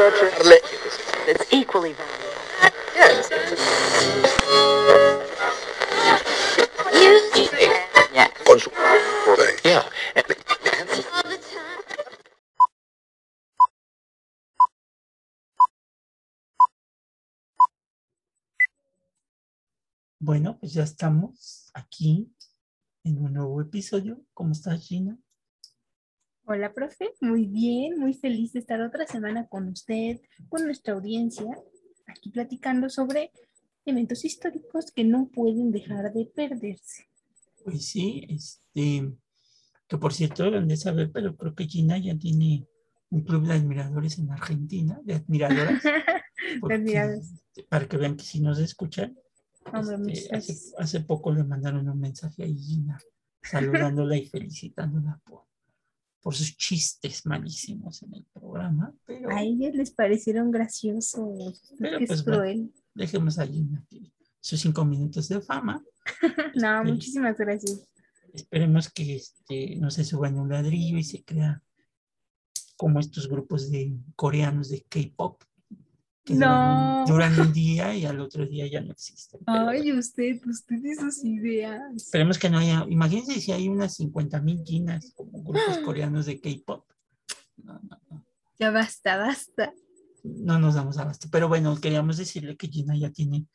It's equally. Yes. Bueno, pues ya estamos aquí en un nuevo episodio. ¿Cómo estás, Gina? Hola, profe. Muy bien, muy feliz de estar otra semana con usted, con nuestra audiencia, aquí platicando sobre eventos históricos que no pueden dejar de perderse. Pues sí, este, que por cierto deben de saber, pero creo que Gina ya tiene un club de admiradores en Argentina, de admiradoras. porque, admiradoras. para que vean que si nos escuchan, Hombre, este, hace, hace poco le mandaron un mensaje a Gina saludándola y felicitándola por, por sus chistes malísimos en el programa, pero A ellos les parecieron graciosos. Pero es pues bueno. cruel. dejemos a sus cinco minutos de fama. No, Este, muchísimas gracias. Esperemos que este, no se suba en un ladrillo y se crea como estos grupos de coreanos de K-pop que duran, No. un, duran un día y al otro día ya no existen. Ay, usted, usted y sus ideas. esperemos que no haya, imagínense si hay unas 50 mil Ginas como grupos coreanos de K-pop. No, no, no, Ya basta, basta. no nos damos abasto. Pero bueno, queríamos decirle que Gina ya tiene,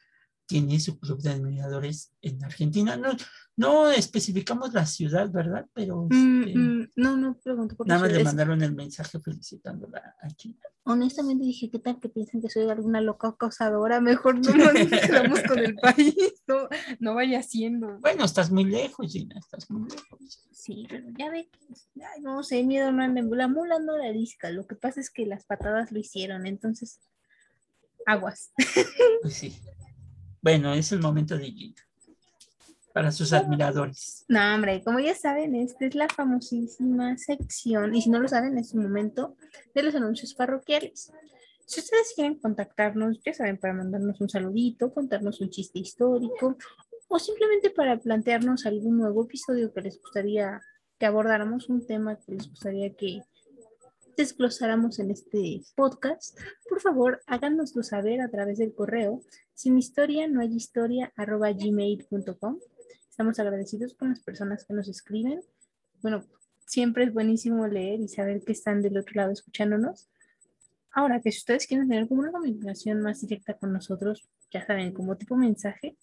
tiene su club de admiradores en Argentina. No, no especificamos la ciudad, ¿verdad? Pero Mm, este, mm, no, no pregunto por Nada más le mandaron el mensaje felicitándola a Gina. Honestamente dije, ¿qué tal que piensen que soy alguna loca acosadora? Mejor no nos quedamos con el país. No, no vaya siendo. Bueno, estás muy lejos, Gina, estás muy lejos. Sí, pero ya ve que, ay, no sé, miedo no anda la mula no la disca. Lo que pasa es que las patadas lo hicieron, entonces, aguas. Pues sí. Bueno, es el momento de Gina. Para sus admiradores. No, hombre, como ya saben, esta es la famosísima sección, y si no lo saben, es un momento de los anuncios parroquiales. Si ustedes quieren contactarnos, ya saben, para mandarnos un saludito, contarnos un chiste histórico, o simplemente para plantearnos algún nuevo episodio que les gustaría que abordáramos, un tema que les gustaría que desglosáramos en este podcast, por favor, háganoslo saber a través del correo sin historia no hay historia arroba gmail.com. Estamos agradecidos con las personas que nos escriben. Bueno, siempre es buenísimo leer y saber que están del otro lado escuchándonos. Ahora, que si ustedes quieren tener como una comunicación más directa con nosotros, ya saben, como tipo mensaje,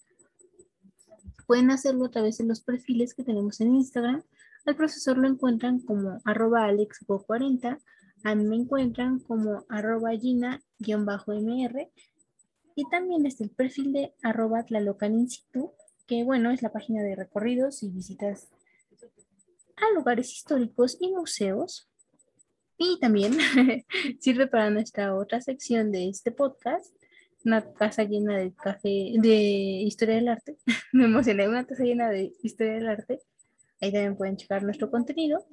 pueden hacerlo a través de los perfiles que tenemos en Instagram. Al profesor lo encuentran como arroba alexgo40, a mí me encuentran como arroba gina-mr y también está el perfil de arroba tlalocaninsitu, que bueno, es la página de recorridos y visitas a lugares históricos y museos. Y también sirve para nuestra otra sección de este podcast, una casa llena de café, de historia del arte. Me emocioné, una taza llena de historia del arte. Ahí también pueden checar nuestro contenido.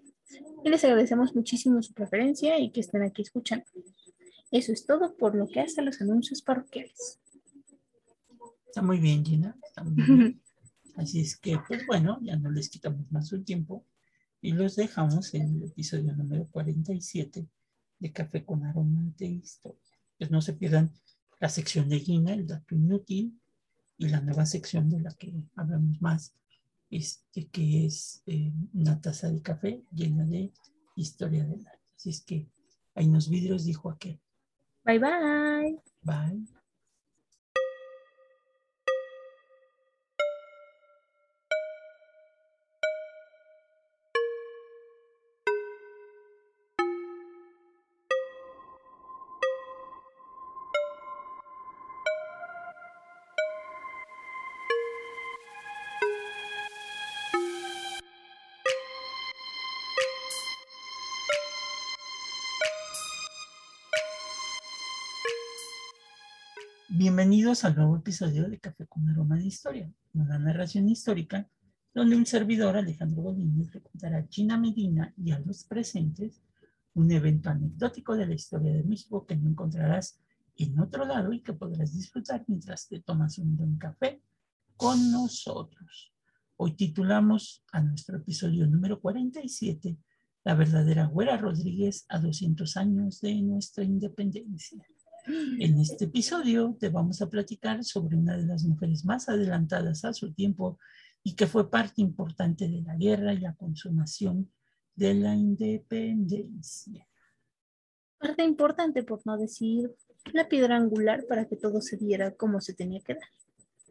Y les agradecemos muchísimo su preferencia y que estén aquí escuchando. Eso es todo por lo que hace a los anuncios parroquiales. Está muy bien, Gina. Está muy bien. Así es que, pues bueno, ya no les quitamos más su tiempo y los dejamos en el episodio número 47 de Café con Aroma de Historia. Pues no se pierdan la sección de Gina, el dato inútil, y la nueva sección de la que hablamos más, este, que es eh, una taza de café llena de historia del arte. Así es que hay unos vidrios, dijo aquel. Bye bye. Bye. Bienvenidos al nuevo episodio de Café con Aroma de Historia, una narración histórica donde un servidor, Alejandro Godínez, le contará a China Medina y a los presentes un evento anecdótico de la historia de México que no encontrarás en otro lado y que podrás disfrutar mientras te tomas un buen café con nosotros. Hoy titulamos a nuestro episodio número 47 la verdadera Güera Rodríguez a 200 años de nuestra independencia. En este episodio te vamos a platicar sobre una de las mujeres más adelantadas a su tiempo y que fue parte importante de la guerra y la consumación de la independencia. Parte importante, por no decir la piedra angular para que todo se diera como se tenía que dar.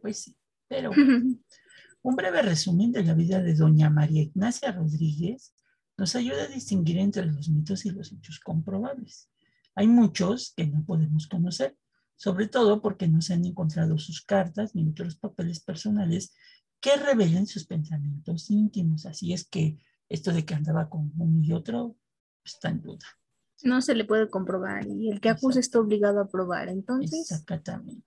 Pues sí, pero un breve resumen de la vida de doña María Ignacia Rodríguez nos ayuda a distinguir entre los mitos y los hechos comprobables. Hay muchos que no podemos conocer, sobre todo porque no se han encontrado sus cartas ni otros papeles personales que revelen sus pensamientos íntimos. Así es que esto de que andaba con uno y otro está en duda. No se le puede comprobar y el que acusa está obligado a probar. Entonces, Exactamente.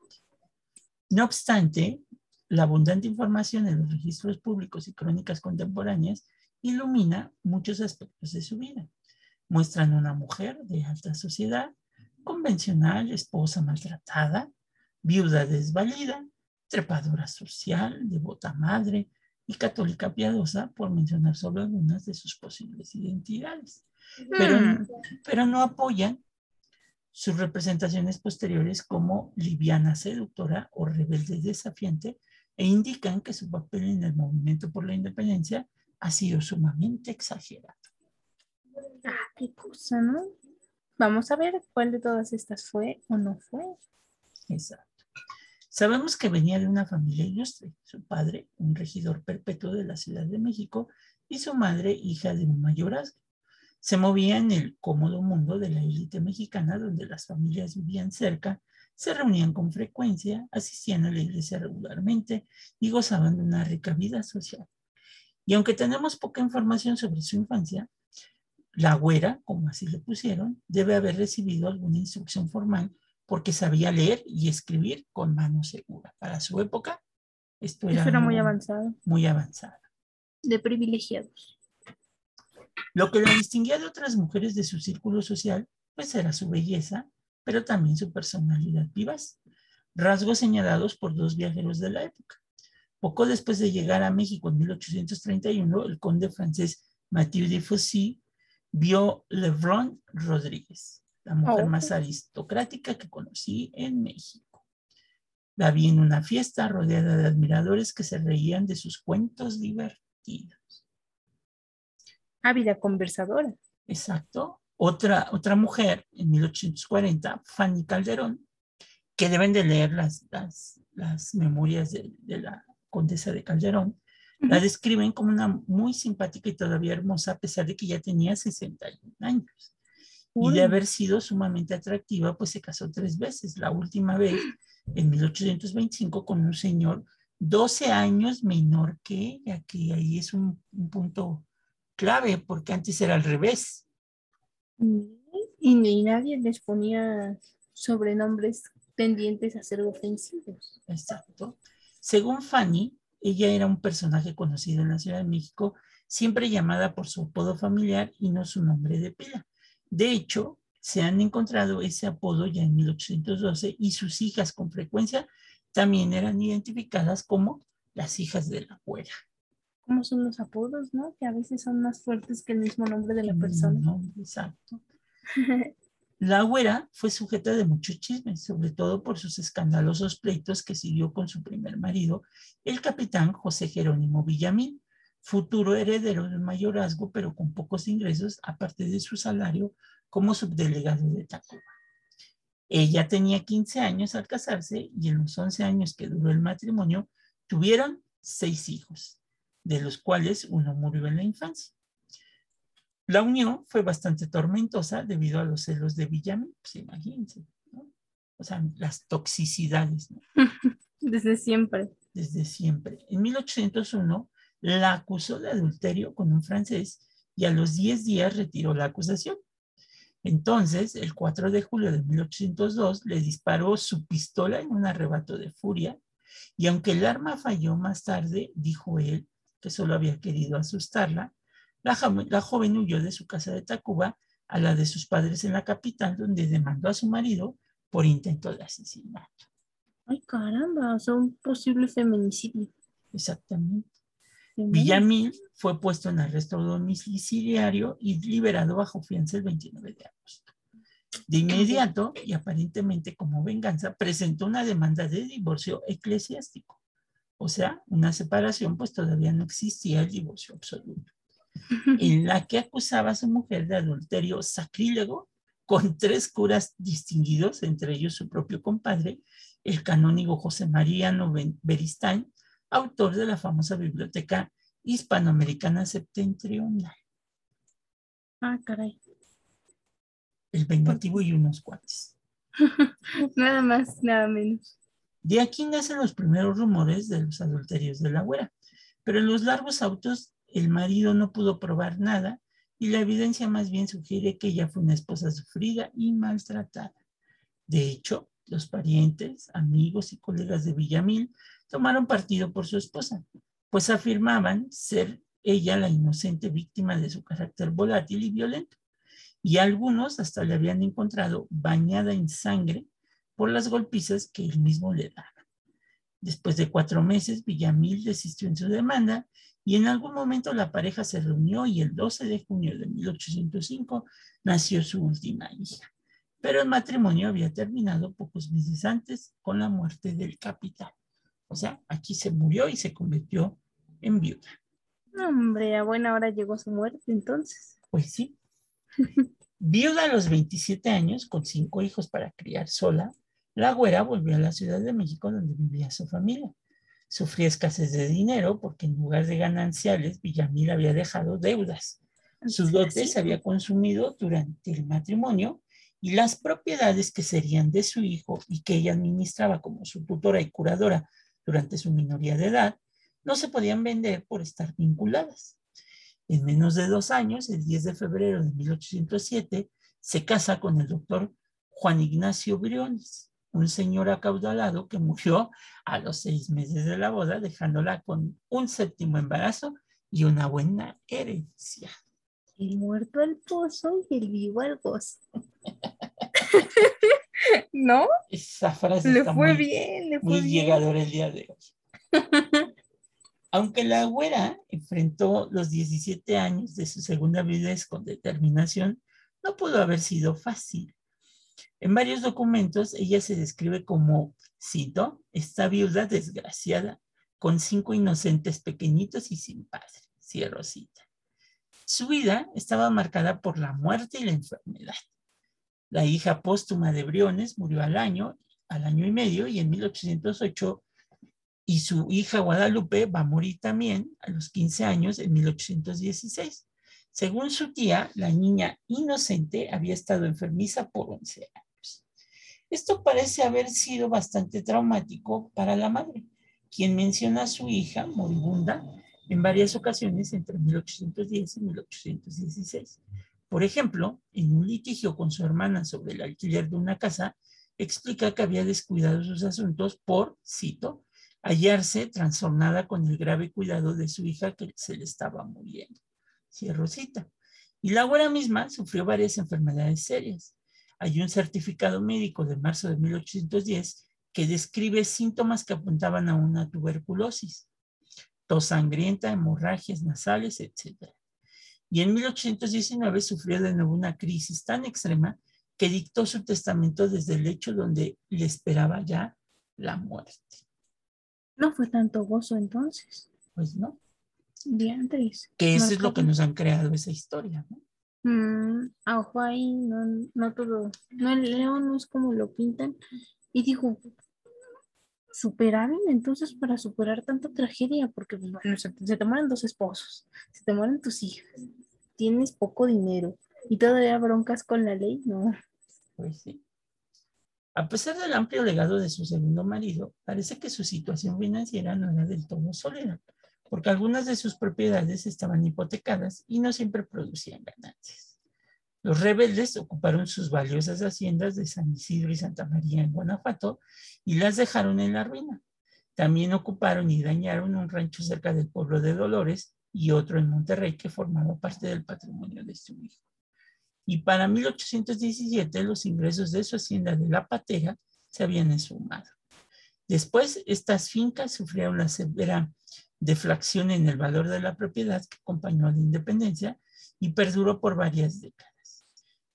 No obstante, la abundante información en los registros públicos y crónicas contemporáneas ilumina muchos aspectos de su vida. Muestran una mujer de alta sociedad, convencional, esposa maltratada, viuda desvalida, trepadora social, devota madre y católica piadosa, por mencionar solo algunas de sus posibles identidades. Pero, Hmm. pero no apoyan sus representaciones posteriores como liviana seductora o rebelde desafiante e indican que su papel en el movimiento por la independencia ha sido sumamente exagerado. Ah, qué cosa, ¿no? Vamos a ver cuál de todas estas fue o no fue. Exacto. Sabemos que venía de una familia ilustre. Su padre, un regidor perpetuo de la Ciudad de México, y su madre, hija de un mayorazgo. Se movía en el cómodo mundo de la élite mexicana, donde las familias vivían cerca, se reunían con frecuencia, asistían a la iglesia regularmente y gozaban de una rica vida social. Y aunque tenemos poca información sobre su infancia, la güera, como así le pusieron, debe haber recibido alguna instrucción formal porque sabía leer y escribir con mano segura. Para su época, esto era, muy avanzado, muy avanzado. de privilegiados. Lo que la distinguía de otras mujeres de su círculo social, pues era su belleza, pero también su personalidad vivaz, rasgos señalados por dos viajeros de la época. Poco después de llegar a México en 1831, el conde francés Mathieu de Fossy vio Levron Rodríguez, la mujer Oh. más aristocrática que conocí en México. La vi en una fiesta rodeada de admiradores que se reían de sus cuentos divertidos. Ávida conversadora. Exacto. Otra, otra mujer en 1840, Fanny Calderón, que deben de leer las, las, las memorias de, de la condesa de Calderón, la describen como una muy simpática y todavía hermosa, a pesar de que ya tenía 61 años. Y de haber sido sumamente atractiva, pues se casó tres veces. La última vez, en 1825, con un señor 12 años menor que ella, que ahí es un, un punto clave, porque antes era al revés. Y ni nadie les ponía sobrenombres tendientes a ser ofensivos. Exacto. Según Fanny, ella era un personaje conocido en la Ciudad de México, siempre llamada por su apodo familiar y no su nombre de pila. De hecho, se han encontrado ese apodo ya en 1812 y sus hijas con frecuencia también eran identificadas como las hijas de la güera. ¿Cómo son los apodos, no? Que a veces son más fuertes que el mismo nombre de la persona. No, exacto. La güera fue sujeta de muchos chismes, sobre todo por sus escandalosos pleitos que siguió con su primer marido, el capitán José Jerónimo Villamil, futuro heredero del mayorazgo, pero con pocos ingresos, aparte de su salario como subdelegado de Tacuba. Ella tenía 15 años al casarse y en los 11 años que duró el matrimonio tuvieron seis hijos, de los cuales uno murió en la infancia. La unión fue bastante tormentosa debido a los celos de Villamil, pues imagínense, ¿no? O sea, las toxicidades, ¿no? Desde siempre. Desde siempre. En 1801 la acusó de adulterio con un francés y a los 10 días retiró la acusación. Entonces, el 4 de julio de 1802 le disparó su pistola en un arrebato de furia y aunque el arma falló más tarde, dijo él que solo había querido asustarla, la, la, joven huyó de su casa de Tacuba a la de sus padres en la capital, donde demandó a su marido por intento de asesinato. Ay, caramba, o sea, un posible feminicidio. Exactamente. Villamil fue puesto en arresto domiciliario y liberado bajo fianza el 29 de agosto. De inmediato, y aparentemente como venganza, presentó una demanda de divorcio eclesiástico. O sea, una separación, pues todavía no existía el divorcio absoluto, en la que acusaba a su mujer de adulterio sacrílego con tres curas distinguidos, entre ellos su propio compadre, el canónigo José Mariano Beristain, autor de la famosa biblioteca hispanoamericana septentrional. Ah, caray. El vengativo y unos cuates. nada más, nada menos. De aquí nacen los primeros rumores de los adulterios de la güera, pero en los largos autos el marido no pudo probar nada y la evidencia más bien sugiere que ella fue una esposa sufrida y maltratada. De hecho, los parientes, amigos y colegas de Villamil tomaron partido por su esposa, pues afirmaban ser ella la inocente víctima de su carácter volátil y violento. Y algunos hasta le habían encontrado bañada en sangre por las golpizas que él mismo le daba. Después de cuatro meses, Villamil desistió en su demanda y en algún momento la pareja se reunió y el 12 de junio de 1805 nació su última hija. Pero el matrimonio había terminado pocos meses antes con la muerte del capitán. O sea, aquí se murió y se convirtió en viuda. Hombre, a buena hora llegó su muerte entonces. Pues sí. viuda a los 27 años, con cinco hijos para criar sola, la güera volvió a la Ciudad de México donde vivía su familia. Sufría escasez de dinero porque en lugar de gananciales, Villamil había dejado deudas. Sus dotes se había consumido durante el matrimonio y las propiedades que serían de su hijo y que ella administraba como su tutora y curadora durante su minoría de edad, no se podían vender por estar vinculadas. En menos de dos años, el 10 de febrero de 1807, se casa con el doctor Juan Ignacio Briones, un señor acaudalado que murió a los seis meses de la boda, dejándola con un séptimo embarazo y una buena herencia. El muerto al pozo y el vivo al gozo. ¿No? Esa frase le está fue muy, bien, le fue muy bien. llegadora el día de hoy. Aunque la güera enfrentó los 17 años de su segunda viudez con determinación, no pudo haber sido fácil. En varios documentos ella se describe como, cito, esta viuda desgraciada, con cinco inocentes pequeñitos y sin padre, cierro cita. Su vida estaba marcada por la muerte y la enfermedad. La hija póstuma de Briones murió al año, al año y medio, y en 1808, y su hija Guadalupe va a morir también a los 15 años en 1816. Según su tía, la niña inocente había estado enfermiza por 11 años. Esto parece haber sido bastante traumático para la madre, quien menciona a su hija moribunda en varias ocasiones entre 1810 y 1816. Por ejemplo, en un litigio con su hermana sobre el alquiler de una casa, explica que había descuidado sus asuntos por, cito, hallarse trastornada con el grave cuidado de su hija que se le estaba muriendo. Cierro cita. Y la güera misma sufrió varias enfermedades serias. Hay un certificado médico de marzo de 1810 que describe síntomas que apuntaban a una tuberculosis, tos sangrienta, hemorragias nasales, etc. Y en 1819 sufrió de nuevo una crisis tan extrema que dictó su testamento desde el lecho donde le esperaba ya la muerte. No fue tanto gozo entonces. Pues no, Diantres. que eso es lo que nos han creado esa historia, ¿no? Mm, a ojo ahí, no, no todo. No, el león no es como lo pintan. Y digo, superaron entonces para superar tanta tragedia, porque pues, bueno, se, se te mueren dos esposos, se te mueren tus hijas, tienes poco dinero y todavía broncas con la ley, no. Pues sí. A pesar del amplio legado de su segundo marido, parece que su situación financiera no era del todo sólida, porque algunas de sus propiedades estaban hipotecadas y no siempre producían ganancias. Los rebeldes ocuparon sus valiosas haciendas de San Isidro y Santa María en Guanajuato y las dejaron en la ruina. También ocuparon y dañaron un rancho cerca del pueblo de Dolores y otro en Monterrey que formaba parte del patrimonio de su hijo. Y para 1817 los ingresos de su hacienda de La Patera se habían esfumado. Después, estas fincas sufrieron la severa deflación en el valor de la propiedad que acompañó a la independencia y perduró por varias décadas.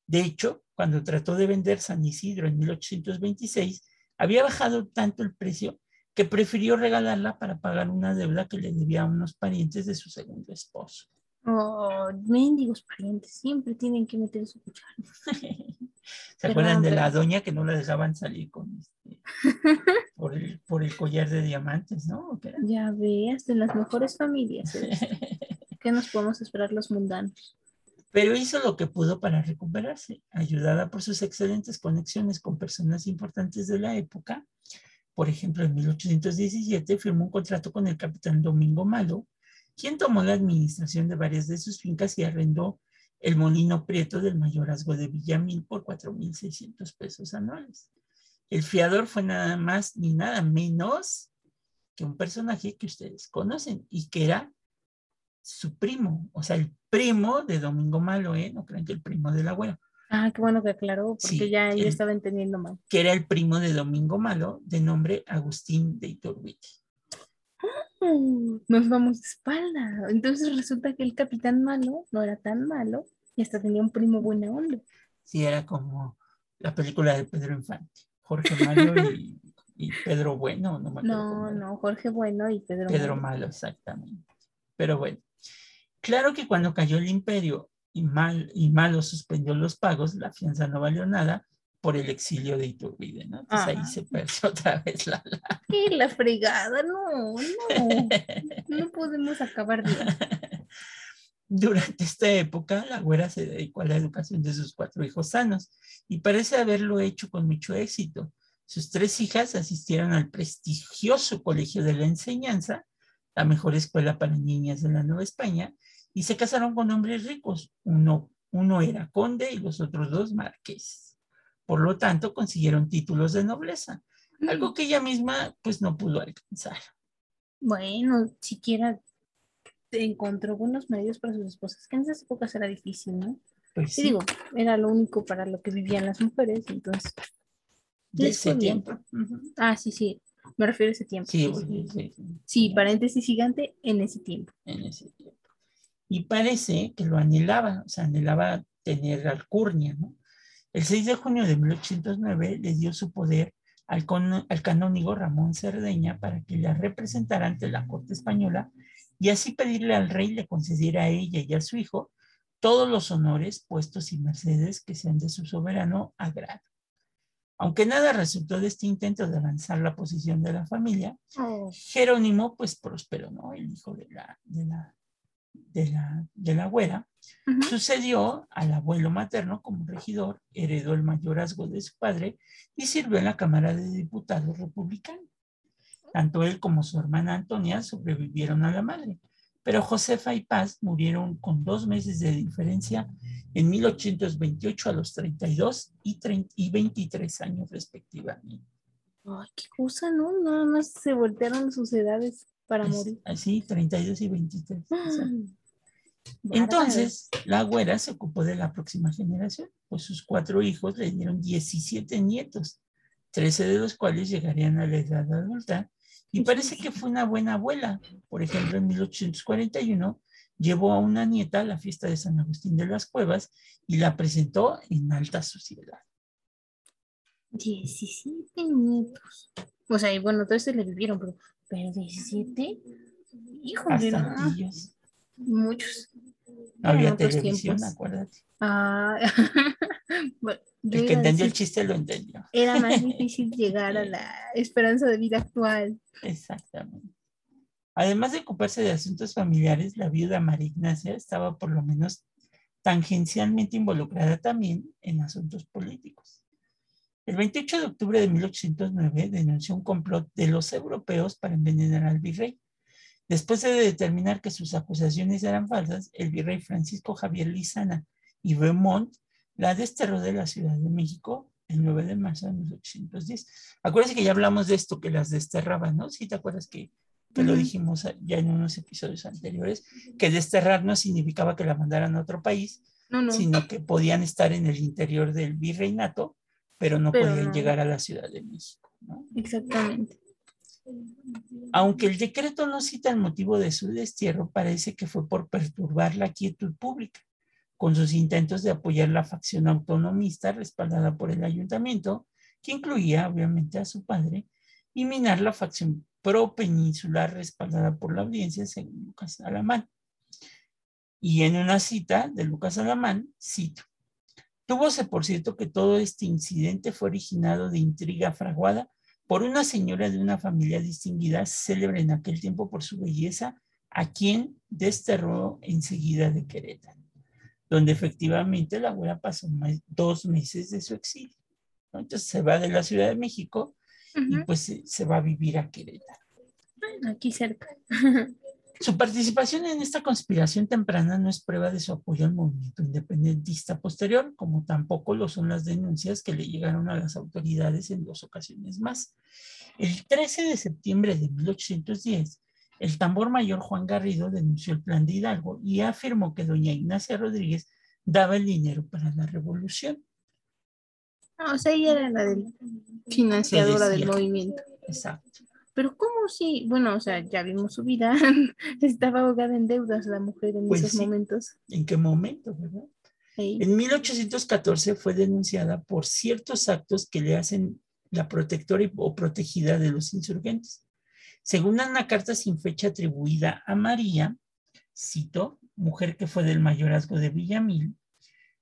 De hecho, cuando trató de vender San Isidro en 1826, había bajado tanto el precio que prefirió regalarla para pagar una deuda que le debía a unos parientes de su segundo esposo. Oh, mendigos parientes, siempre tienen que meter su cuchara. ¿Se acuerdan de la doña que no la dejaban salir con este, por, el, por el collar de diamantes, ¿no? Ya veas, de las mejores familias. ¿Qué nos podemos esperar los mundanos? Pero hizo lo que pudo para recuperarse, ayudada por sus excelentes conexiones con personas importantes de la época. Por ejemplo, en 1817 firmó un contrato con el capitán Domingo Malo, quien tomó la administración de varias de sus fincas y arrendó el molino prieto del mayorazgo de Villamil por 4.600 pesos anuales. El fiador fue nada más ni nada menos que un personaje que ustedes conocen y que era su primo, o sea, el primo de Domingo Malo, ¿eh? No crean que el primo de la abuela. Ah, qué bueno que aclaró, porque ya yo estaba entendiendo mal. Que era el primo de Domingo Malo, de nombre Agustín de Iturbide. nos vamos de espalda. Entonces resulta que el capitán malo no era tan malo y hasta tenía un primo buena onda. Sí, era como la película de Pedro Infante. Jorge Malo y, Pedro Bueno, no No, no, Jorge Bueno y Pedro, Pedro malo. exactamente. Pero bueno, claro que cuando cayó el imperio y, mal, y Malo suspendió los pagos, la fianza no valió nada, por el exilio de Iturbide, ¿no? Entonces ahí se perdió otra vez la... la... ¡Qué la fregada! No, no, no podemos acabar bien. Durante esta época, la güera se dedicó a la educación de sus cuatro hijos sanos y parece haberlo hecho con mucho éxito. Sus tres hijas asistieron al prestigioso Colegio de la Enseñanza, la mejor escuela para niñas de la Nueva España, y se casaron con hombres ricos. Uno, uno era conde y los otros dos marqueses. Por lo tanto, consiguieron títulos de nobleza, algo mm. que ella misma pues no pudo alcanzar. Bueno, siquiera encontró buenos medios para sus esposas, que en esas épocas era difícil, ¿no? Pues sí. digo, era lo único para lo que vivían las mujeres, entonces. De ese tiempo. Ah, sí, sí, me refiero a ese tiempo. Sí, sí, sí, sí. paréntesis gigante en ese tiempo. En ese tiempo. Y parece que lo anhelaba, o sea, anhelaba tener alcurnia, ¿no? El 6 de junio de 1809 le dio su poder al, al canónigo Ramón Cerdeña para que la representara ante la corte española y así pedirle al rey le concediera a ella y a su hijo todos los honores, puestos y mercedes que sean de su soberano agrado. Aunque nada resultó de este intento de avanzar la posición de la familia. Jerónimo pues prosperó, ¿no? El hijo de la, de la, de la, de la güera, sucedió al abuelo materno como regidor, heredó el mayorazgo de su padre y sirvió en la Cámara de Diputados republicana. Tanto él como su hermana Antonia sobrevivieron a la madre, pero Josefa y Paz murieron con dos meses de diferencia en 1828 a los 32 y, 30, y 23 años respectivamente. Ay, qué cosa, ¿no? Nada más se voltearon sus edades para morir. Así, 32 y 23. Entonces, la güera se ocupó de la próxima generación, pues sus cuatro hijos le dieron 17 nietos, 13 de los cuales llegarían a la edad adulta. Y parece que fue una buena abuela. Por ejemplo, en 1841 llevó a una nieta a la fiesta de San Agustín de las Cuevas y la presentó en alta sociedad. 17 nietos. O sea, y bueno, todos se le vivieron, pero, pero 17. Híjole, Hasta Muchos. había televisión, acuérdate. Ah, el que entendió el chiste lo entendió. Era más difícil llegar a la esperanza de vida actual. Exactamente. Además de ocuparse de asuntos familiares, la viuda María Ignacia estaba por lo menos tangencialmente involucrada también en asuntos políticos. El 28 de octubre de 1809 denunció un complot de los europeos para envenenar al virrey. Después de determinar que sus acusaciones eran falsas, el virrey Francisco Javier Lizana y Beaumont la desterró de la Ciudad de México el 9 de marzo de 1810. Acuérdense que ya hablamos de esto, que las desterraban, ¿no? Sí, te acuerdas que, lo dijimos ya en unos episodios anteriores, que desterrar no significaba que la mandaran a otro país, sino que podían estar en el interior del virreinato, pero no podían llegar a la Ciudad de México, ¿no? Exactamente. Aunque el decreto no cita el motivo de su destierro, parece que fue por perturbar la quietud pública, con sus intentos de apoyar la facción autonomista respaldada por el ayuntamiento, que incluía obviamente a su padre, y minar la facción pro-peninsular respaldada por la audiencia, según Lucas Alamán. Y en una cita de Lucas Alamán, cito, Túvose por cierto que todo este incidente fue originado de intriga fraguada por una señora de una familia distinguida, célebre en aquel tiempo por su belleza, a quien desterró enseguida de Querétaro, donde efectivamente la abuela pasó dos meses de su exilio. Entonces se va de la Ciudad de México y pues se va a vivir a Querétaro. Aquí cerca. Su participación en esta conspiración temprana no es prueba de su apoyo al movimiento independentista posterior, como tampoco lo son las denuncias que le llegaron a las autoridades en dos ocasiones más. El 13 de septiembre de 1810, el tambor mayor Juan Garrido denunció el plan de Hidalgo y afirmó que doña Ignacia Rodríguez daba el dinero para la revolución. No, o sea, ella era la financiadora del movimiento. Exacto. Pero ¿cómo si, bueno, o sea, ya vimos su vida, estaba ahogada en deudas la mujer en pues esos momentos? ¿En qué momento, verdad? En 1814 fue denunciada por ciertos actos que le hacen la protectora o protegida de los insurgentes. Según una carta sin fecha atribuida a María, cito, mujer que fue del mayorazgo de Villamil,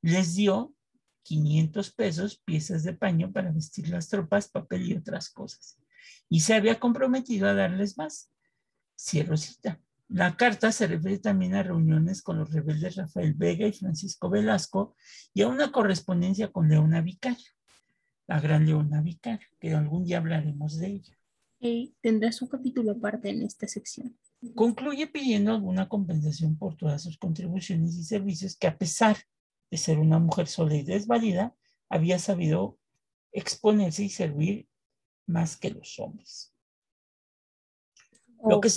les dio 500 pesos, piezas de paño para vestir las tropas, papel y otras cosas y se había comprometido a darles más. Cierro cita. La carta se refiere también a reuniones con los rebeldes Rafael Vega y Francisco Velasco y a una correspondencia con Leona Vicario, la gran Leona Vicario, que algún día hablaremos de ella. Tendrá su capítulo aparte en esta sección. Concluye pidiendo alguna compensación por todas sus contribuciones y servicios que a pesar de ser una mujer sola y desvalida, había sabido exponerse y servir más que los hombres. Lo que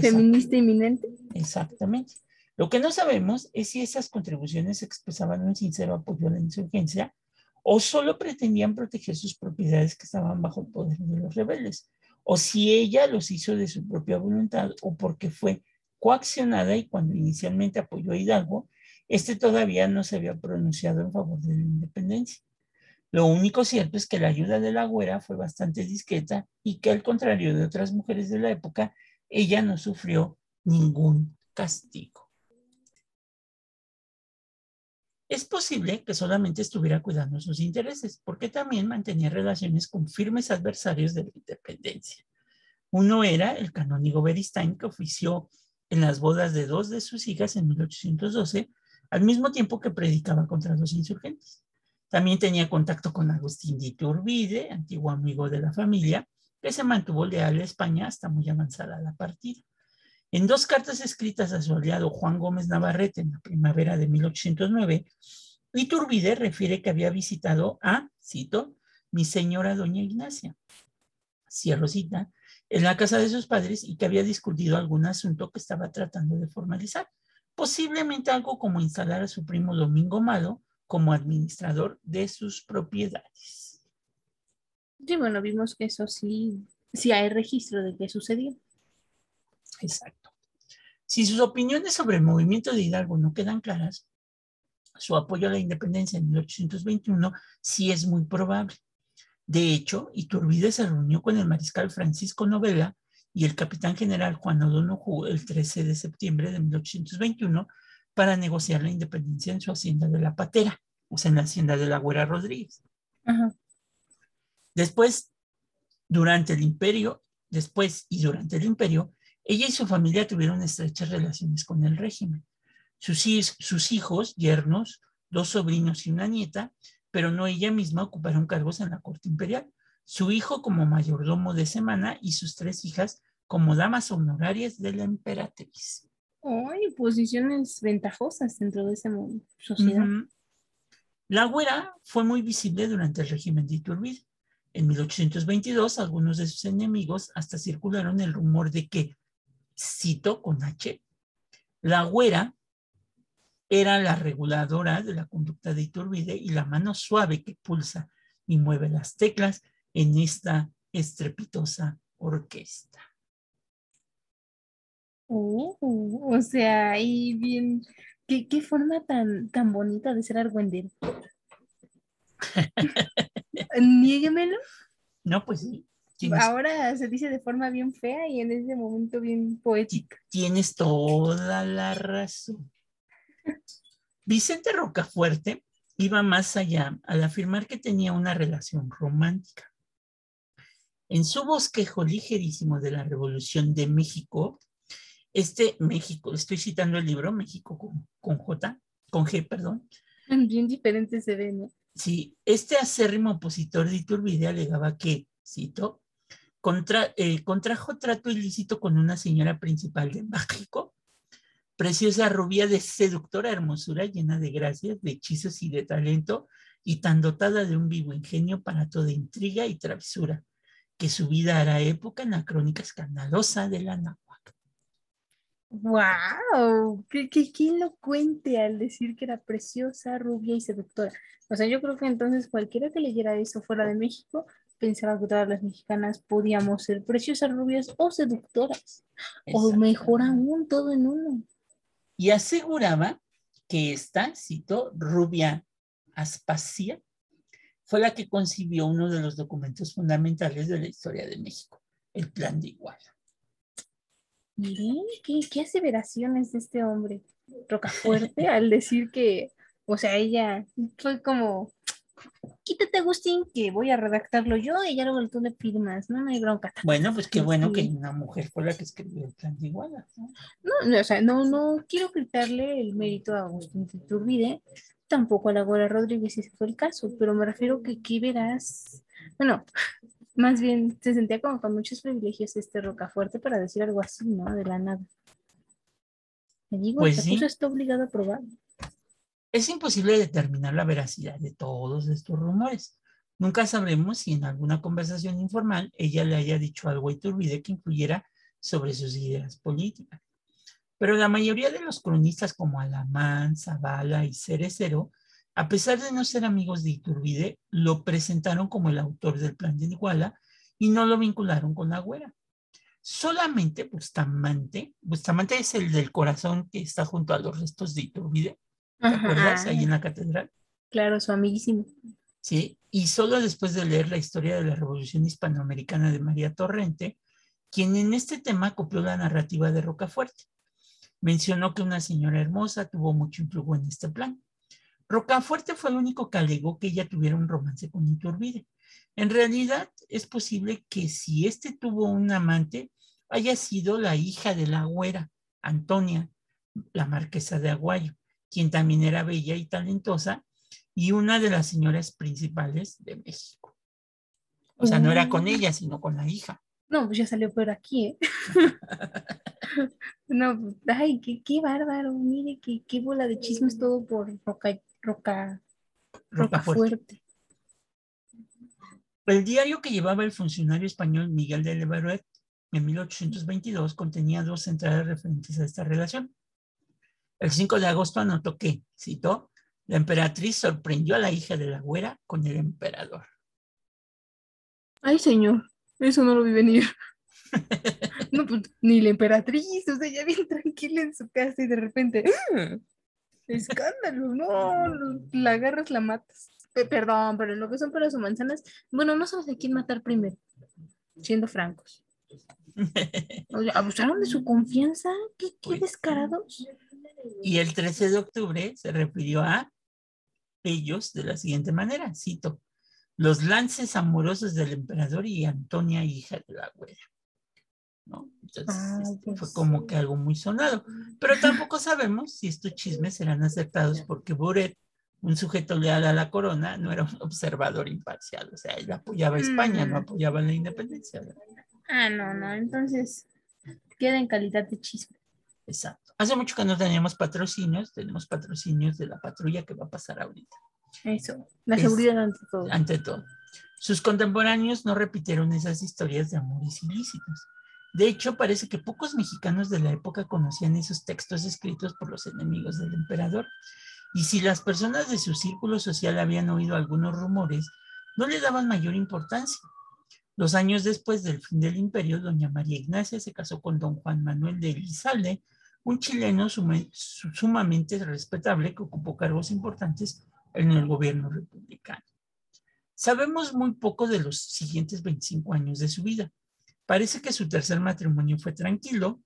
Feminista inminente. Exactamente. Lo que no sabemos es si esas contribuciones expresaban un sincero apoyo a la insurgencia o solo pretendían proteger sus propiedades que estaban bajo el poder de los rebeldes, o si ella los hizo de su propia voluntad o porque fue coaccionada y cuando inicialmente apoyó a Hidalgo, este todavía no se había pronunciado en favor de la independencia. Lo único cierto es que la ayuda de la güera fue bastante discreta y que al contrario de otras mujeres de la época, ella no sufrió ningún castigo. Es posible que solamente estuviera cuidando sus intereses, porque también mantenía relaciones con firmes adversarios de la independencia. Uno era el canónigo Beristain, que ofició en las bodas de dos de sus hijas en 1812, al mismo tiempo que predicaba contra los insurgentes. También tenía contacto con Agustín de Iturbide, antiguo amigo de la familia, que se mantuvo leal a España hasta muy avanzada la partida. En dos cartas escritas a su aliado Juan Gómez Navarrete en la primavera de 1809, Iturbide refiere que había visitado a, cito, mi señora doña Ignacia, cierro cita, en la casa de sus padres y que había discutido algún asunto que estaba tratando de formalizar, posiblemente algo como instalar a su primo Domingo Malo como administrador de sus propiedades. Sí, bueno, vimos que eso sí, sí hay registro de que sucedió. Exacto. Si sus opiniones sobre el movimiento de Hidalgo no quedan claras, su apoyo a la independencia en 1821 sí es muy probable. De hecho, Iturbide se reunió con el mariscal Francisco Novela y el capitán general Juan O'Donoghue el 13 de septiembre de 1821 para negociar la independencia en su hacienda de La Patera, o sea, en la hacienda de la Güera Rodríguez. Después, durante el imperio, después y durante el imperio, ella y su familia tuvieron estrechas relaciones con el régimen. Sus, sus hijos, yernos, dos sobrinos y una nieta, pero no ella misma ocuparon cargos en la corte imperial. Su hijo como mayordomo de semana y sus tres hijas como damas honorarias de la emperatriz. Hay posiciones ventajosas dentro de esa sociedad. La güera fue muy visible durante el régimen de Iturbide. En 1822, algunos de sus enemigos hasta circularon el rumor de que, cito con H, la güera era la reguladora de la conducta de Iturbide y la mano suave que pulsa y mueve las teclas en esta estrepitosa orquesta. Oh, o sea, ahí bien, qué, qué forma tan, tan bonita de ser argüendero. Niéguemelo. No, pues sí. Ahora se dice de forma bien fea y en ese momento bien poética. tienes toda la razón. Vicente Rocafuerte iba más allá al afirmar que tenía una relación romántica. En su bosquejo ligerísimo de la Revolución de México, este México, estoy citando el libro México con, con J, con G, perdón, Bien diferente se ve, ¿no? Sí, este acérrimo opositor de Iturbide alegaba que, cito, eh, contrajo trato ilícito con una señora principal de México, preciosa rubia de seductora hermosura, llena de gracias, de hechizos y de talento, y tan dotada de un vivo ingenio para toda intriga y travesura, que su vida hará época en la crónica escandalosa de la náhuatl. ¡Wow! ¿Qué, qué, qué elocuente al decir que era preciosa, rubia y seductora. O sea, yo creo que entonces cualquiera que leyera eso fuera de México pensaba que todas las mexicanas podíamos ser preciosas, rubias o seductoras. O mejor aún, todo en uno. Y aseguraba que esta, cito, rubia Aspasia, fue la que concibió uno de los documentos fundamentales de la historia de México, el Plan de Iguala. Miren, qué, qué aseveraciones de este hombre. Rocafuerte al decir que, o sea, ella fue como, quítate Agustín, que voy a redactarlo yo y ya luego tú le firmas, ¿no? No hay bronca. Bueno, pues qué Sí, bueno que una mujer fue la que escribió el Plan de Iguala. ¿no? No, no, o sea, no, no quiero quitarle el mérito a Agustín de Iturbide, tampoco a la Gora Rodríguez, si ese fue el caso, pero me refiero que aquí verás, bueno, más bien se sentía como con muchos privilegios este Rocafuerte para decir algo así, ¿no? De la nada. Me digo, Pues sí. está obligado a probar. Es imposible determinar la veracidad de todos estos rumores. Nunca sabremos si en alguna conversación informal ella le haya dicho algo a Iturbide que influyera sobre sus ideas políticas. Pero la mayoría de los cronistas como Alamán, Zavala y Cerecero, a pesar de no ser amigos de Iturbide, lo presentaron como el autor del plan de Iguala y no lo vincularon con la güera. Solamente Bustamante, Bustamante es el del corazón que está junto a los restos de Iturbide, ¿te acuerdas? Ahí en la catedral. Claro, su amiguísimo. ¿sí? Y solo después de leer la historia de la Revolución Hispanoamericana de María Torrente, quien en este tema copió la narrativa de Rocafuerte. Mencionó que una señora hermosa tuvo mucho influjo en este plan. Rocafuerte fue el único que alegó que ella tuviera un romance con Iturbide. En realidad, es posible que si este tuvo un amante, haya sido la hija de la güera, Antonia, la marquesa de Aguayo, quien también era bella y talentosa, y una de las señoras principales de México. O sea, no era con Mm. ella, sino con la hija. No, pues ya salió por aquí, ¿eh? no, ay, qué, qué bárbaro, mire, qué, qué bola de chismes todo por Roca, Roca, Rocafuerte. Rocafuerte. El diario que llevaba el funcionario español Miguel de Levaret en 1822 contenía dos entradas referentes a esta relación. El 5 de agosto anotó que, citó, la emperatriz sorprendió a la hija de la güera con el emperador. Ay, señor, eso no lo vi venir. no, pues ni la emperatriz, o sea, ya bien tranquila en su casa y de repente, ¡ah! escándalo, no, la agarras, la matas. Pe- perdón, pero lo que son peras o manzanas, bueno, no sabes a quién matar primero, siendo francos. ¿Abusaron de su confianza? ¿Qué, qué Pues, descarados? Y el 13 de octubre se refirió a ellos de la siguiente manera, cito, los lances amorosos del emperador y Antonia, hija de la güera. ¿No? Entonces, Ah, este, pues fue como sí. que algo muy sonado. Pero tampoco sabemos si estos chismes serán acertados porque Boret, un sujeto leal a la corona, no era un observador imparcial. O sea, él apoyaba a España, no Mm. apoyaba la independencia. Ah, no, no, entonces queda en calidad de chisme. Exacto. Hace mucho que no teníamos patrocinios, tenemos patrocinios de la patrulla que va a pasar ahorita. Eso, la Es- seguridad ante todo. ante todo. Sus contemporáneos no repitieron esas historias de amores ilícitos. De hecho, parece que pocos mexicanos de la época conocían esos textos escritos por los enemigos del emperador. Y si las personas de su círculo social habían oído algunos rumores, no le daban mayor importancia. Dos años después del fin del imperio, doña María Ignacia se casó con don Juan Manuel de Elizalde, un chileno sumamente respetable que ocupó cargos importantes en el gobierno republicano. Sabemos muy poco de los siguientes 25 años de su vida. Parece que su tercer matrimonio fue tranquilo.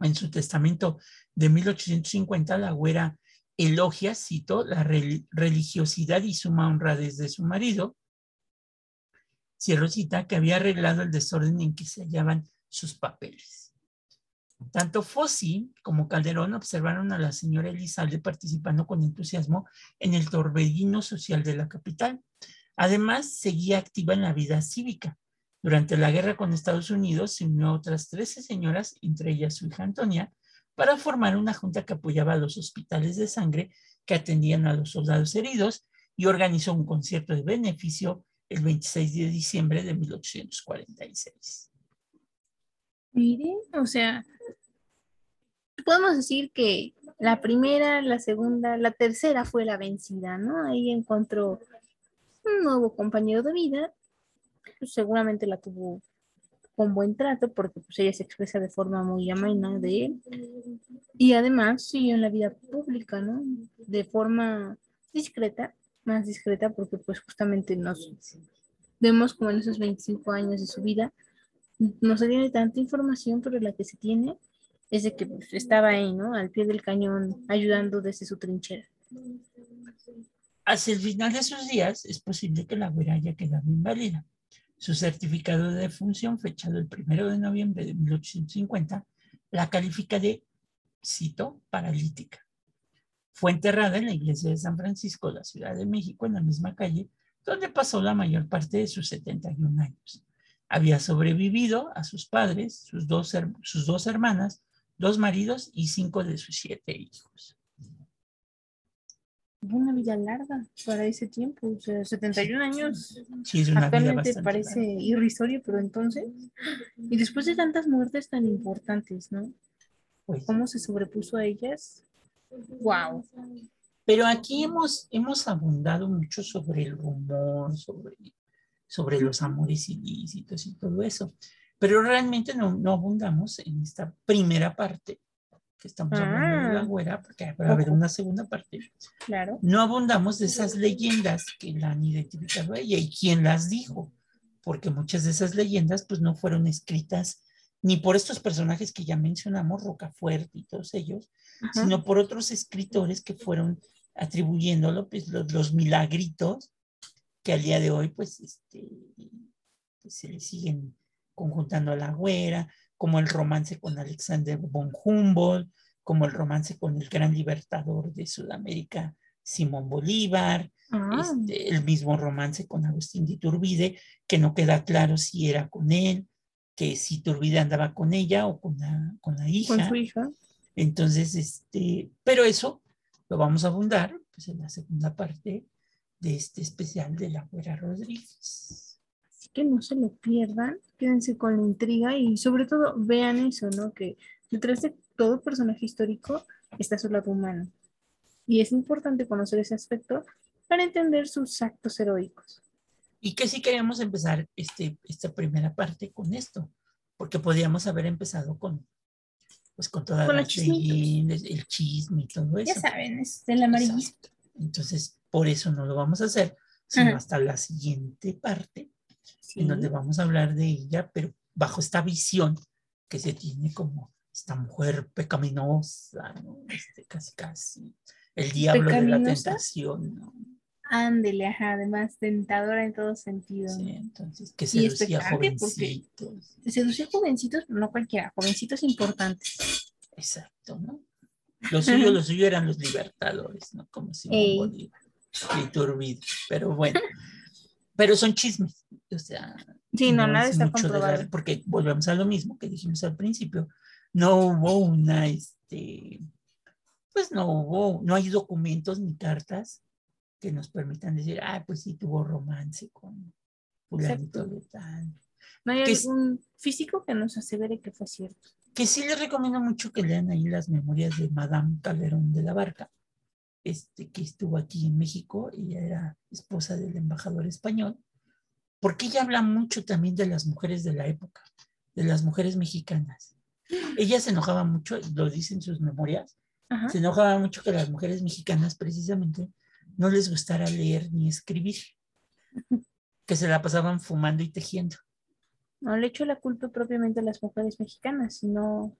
En su testamento de 1850, la güera elogia, cito, la religiosidad y suma honradez de su marido, cierro cita, que había arreglado el desorden en que se hallaban sus papeles. Tanto Fossi como Calderón observaron a la señora Elizalde participando con entusiasmo en el torbellino social de la capital. Además, seguía activa en la vida cívica. Durante la guerra con Estados Unidos se unió a otras 13 señoras, entre ellas su hija Antonia, para formar una junta que apoyaba a los hospitales de sangre que atendían a los soldados heridos y organizó un concierto de beneficio el 26 de diciembre de 1846. Miren, o sea, podemos decir que la primera, la segunda, la tercera fue la vencida, ¿no? Ahí encontró un nuevo compañero de vida, pues seguramente la tuvo con buen trato porque pues ella se expresa de forma muy amena de él y además siguió en la vida pública, ¿no? De forma discreta, más discreta porque pues justamente nos vemos como en esos 25 años de su vida no se tiene tanta información, pero la que se tiene es de que pues, estaba ahí, ¿no? Al pie del cañón ayudando desde su trinchera. Hacia el final de sus días es posible que la güera haya quedado inválida su certificado de defunción, fechado el 1 de noviembre de 1850, la califica de, cito, paralítica. Fue enterrada en la iglesia de San Francisco, la Ciudad de México, en la misma calle, donde pasó la mayor parte de sus 71 años. Había sobrevivido a sus padres, sus dos, sus dos hermanas, dos maridos y cinco de sus siete hijos una vida larga para ese tiempo, o sea, 71 años. Sí, es una actualmente parece irrisorio, pero entonces, y después de tantas muertes tan importantes, ¿no? Pues, ¿Cómo se sobrepuso a ellas? ¡Wow! Pero aquí hemos, hemos abundado mucho sobre el rumor, sobre, sobre los amores ilícitos y todo eso, pero realmente no, no abundamos en esta primera parte que estamos hablando de la ah. güera, porque va a haber una segunda parte. Claro. No abundamos de esas leyendas que la han identificado a ella y quién las dijo, porque muchas de esas leyendas pues no fueron escritas ni por estos personajes que ya mencionamos, Rocafuerte y todos ellos, sino por otros escritores que fueron atribuyéndolo, pues los, milagritos que al día de hoy pues, este, pues, se le siguen conjuntando a la güera, como el romance con Alexander von Humboldt, como el romance con el gran libertador de Sudamérica, Simón Bolívar, ah. este, el mismo romance con Agustín de Iturbide, que no queda claro si era con él, que si Iturbide andaba con ella o con la, con la hija. Con su hija. Entonces, este, pero eso lo vamos a abundar pues, en la segunda parte de este especial de la Fuera Rodríguez que no se lo pierdan, quédense con la intriga y sobre todo vean eso, ¿no? Que detrás de todo personaje histórico está su lado humano. Y es importante conocer ese aspecto para entender sus actos heroicos. Y que si queríamos empezar este, esta primera parte con esto, porque podíamos haber empezado con, pues con toda la el chisme y todo eso. Ya saben, es el amarillismo. Entonces, por eso no lo vamos a hacer, sino hasta la siguiente parte, en donde vamos a hablar de ella, pero bajo esta visión que se tiene como esta mujer pecaminosa, ¿no? Este, casi casi el diablo de la tentación, ¿no? Ándele, ajá, además tentadora en todo sentido. Sí, entonces, que seducía jovencitos. Seducía jovencitos, pero no cualquiera, jovencitos importantes. Exacto, ¿no? Lo suyo, lo suyo eran los libertadores, ¿no? Como si Bolívar y Pero bueno, pero son chismes. O sea, sí, no, nada está comprobado. porque volvemos a lo mismo que dijimos al principio. No hubo una, este, pues no hubo, no hay documentos ni cartas que nos permitan decir, ah, pues sí tuvo romance con fulanito de tal. No hay algún físico que nos asevere que fue cierto. Que sí les recomiendo mucho que lean ahí las memorias de Madame Calderón de la Barca, este, que estuvo aquí en México, ella era esposa del embajador español, porque ella habla mucho también de las mujeres de la época, de las mujeres mexicanas. Ella se enojaba mucho, lo dice en sus memorias, Ajá. se enojaba mucho que las mujeres mexicanas precisamente no les gustara leer ni escribir, que se la pasaban fumando y tejiendo. No le echo la culpa propiamente a las mujeres mexicanas, sino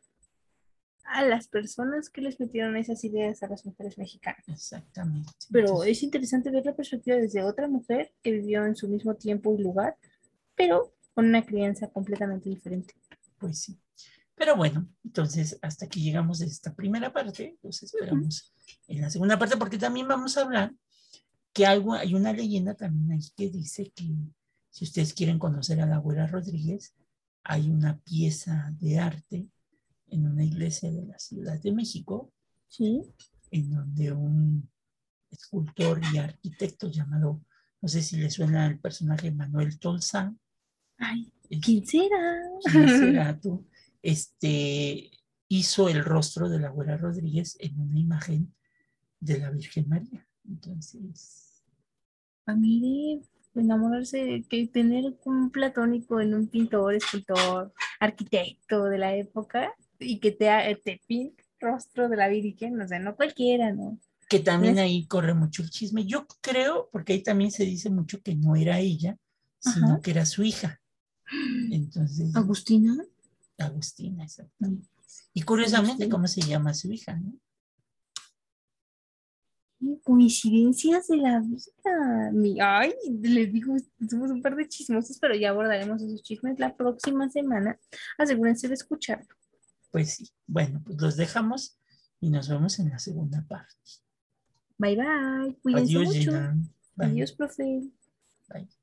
a las personas que les metieron esas ideas a las mujeres mexicanas. Exactamente. Pero Entonces, es interesante ver la perspectiva desde otra mujer que vivió en su mismo tiempo y lugar, pero con una crianza completamente diferente. Pues sí. Pero bueno, entonces hasta aquí llegamos de esta primera parte. Los esperamos en la segunda parte porque también vamos a hablar que algo, hay una leyenda también ahí que dice que si ustedes quieren conocer a la abuela Rodríguez, hay una pieza de arte en una iglesia de la Ciudad de México Sí. en donde un escultor y arquitecto llamado, no sé si le suena el personaje Manuel Tolzán, Ay, es- ¿quién será? ¿quién será tú? Este, hizo el rostro de la abuela Rodríguez en una imagen de la Virgen María. Entonces, Ah, mire, enamorarse, que tener un platónico en un pintor, escultor, arquitecto de la época y que te, te pinte rostro de la Virgen, o sea, no cualquiera, ¿no? que también ahí corre mucho el chisme. Yo creo, porque ahí también se dice mucho que no era ella, sino Ajá. que era su hija. Entonces, Agustina. Agustina, exactamente. Y curiosamente. ¿cómo se llama su hija? no? Coincidencias de la vida. Ay, les digo, somos un par de chismosos, pero ya abordaremos esos chismes la próxima semana. Asegúrense de escucharlo. Pues sí. Bueno, pues los dejamos y nos vemos en la segunda parte. Bye bye. Cuídense Adiós, mucho. Bye. Adiós, profe. Bye.